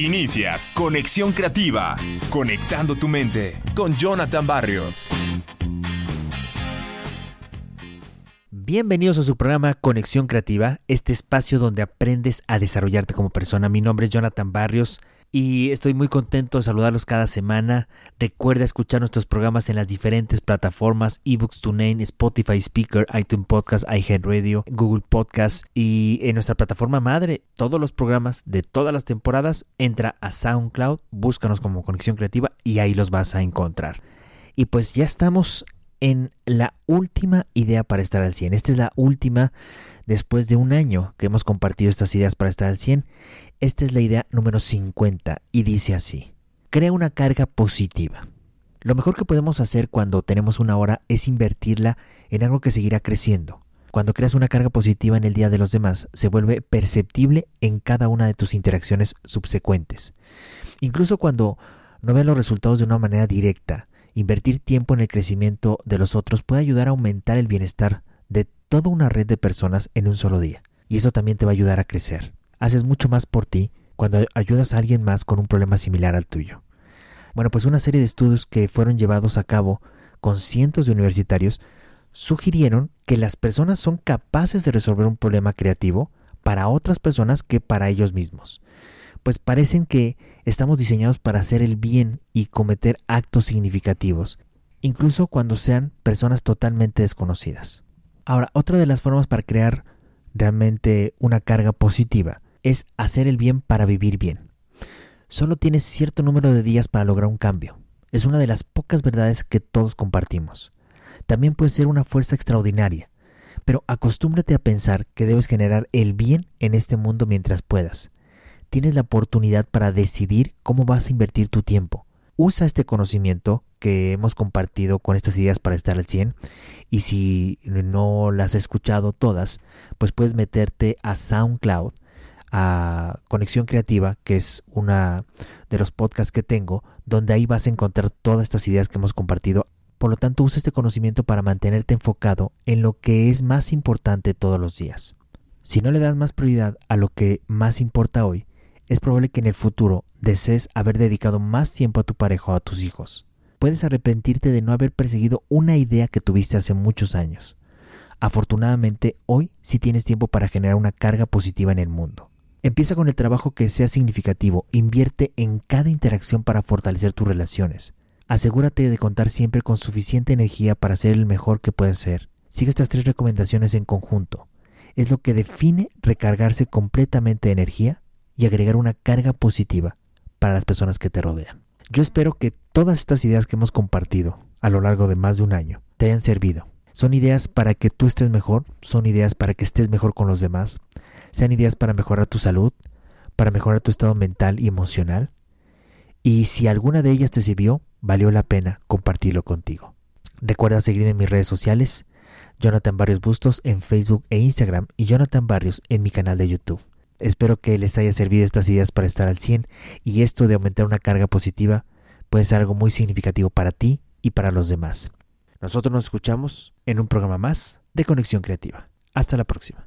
Inicia Conexión Creativa, conectando tu mente con Jonathan Barrios. Bienvenidos a su programa Conexión Creativa, este espacio donde aprendes a desarrollarte como persona. Mi nombre es Jonathan Barrios y estoy muy contento de saludarlos cada semana. Recuerda escuchar nuestros programas en las diferentes plataformas eBooks TuneIn, Spotify Speaker, iTunes Podcast, iHeartRadio, Google Podcast y en nuestra plataforma madre. Todos los programas de todas las temporadas entra a SoundCloud, búscanos como Conexión Creativa y ahí los vas a encontrar. Y pues ya estamos en la última idea para estar al 100. Esta es la última después de un año que hemos compartido estas ideas para estar al 100. Esta es la idea número 50 y dice así. Crea una carga positiva. Lo mejor que podemos hacer cuando tenemos una hora es invertirla en algo que seguirá creciendo. Cuando creas una carga positiva en el día de los demás, se vuelve perceptible en cada una de tus interacciones subsecuentes. Incluso cuando no ves los resultados de una manera directa, Invertir tiempo en el crecimiento de los otros puede ayudar a aumentar el bienestar de toda una red de personas en un solo día. Y eso también te va a ayudar a crecer. Haces mucho más por ti cuando ayudas a alguien más con un problema similar al tuyo. Bueno, pues una serie de estudios que fueron llevados a cabo con cientos de universitarios sugirieron que las personas son capaces de resolver un problema creativo para otras personas que para ellos mismos pues parecen que estamos diseñados para hacer el bien y cometer actos significativos, incluso cuando sean personas totalmente desconocidas. Ahora, otra de las formas para crear realmente una carga positiva es hacer el bien para vivir bien. Solo tienes cierto número de días para lograr un cambio. Es una de las pocas verdades que todos compartimos. También puede ser una fuerza extraordinaria, pero acostúmbrate a pensar que debes generar el bien en este mundo mientras puedas tienes la oportunidad para decidir cómo vas a invertir tu tiempo. Usa este conocimiento que hemos compartido con estas ideas para estar al 100 y si no las has escuchado todas, pues puedes meterte a SoundCloud, a Conexión Creativa, que es una de los podcasts que tengo, donde ahí vas a encontrar todas estas ideas que hemos compartido. Por lo tanto, usa este conocimiento para mantenerte enfocado en lo que es más importante todos los días. Si no le das más prioridad a lo que más importa hoy, es probable que en el futuro desees haber dedicado más tiempo a tu pareja o a tus hijos. Puedes arrepentirte de no haber perseguido una idea que tuviste hace muchos años. Afortunadamente, hoy sí tienes tiempo para generar una carga positiva en el mundo. Empieza con el trabajo que sea significativo, invierte en cada interacción para fortalecer tus relaciones. Asegúrate de contar siempre con suficiente energía para ser el mejor que puedes ser. Sigue estas tres recomendaciones en conjunto. Es lo que define recargarse completamente de energía y agregar una carga positiva para las personas que te rodean. Yo espero que todas estas ideas que hemos compartido a lo largo de más de un año te hayan servido. Son ideas para que tú estés mejor, son ideas para que estés mejor con los demás, sean ideas para mejorar tu salud, para mejorar tu estado mental y emocional. Y si alguna de ellas te sirvió, valió la pena compartirlo contigo. Recuerda seguirme en mis redes sociales, Jonathan Barrios Bustos en Facebook e Instagram y Jonathan Barrios en mi canal de YouTube. Espero que les haya servido estas ideas para estar al 100 y esto de aumentar una carga positiva puede ser algo muy significativo para ti y para los demás. Nosotros nos escuchamos en un programa más de Conexión Creativa. Hasta la próxima.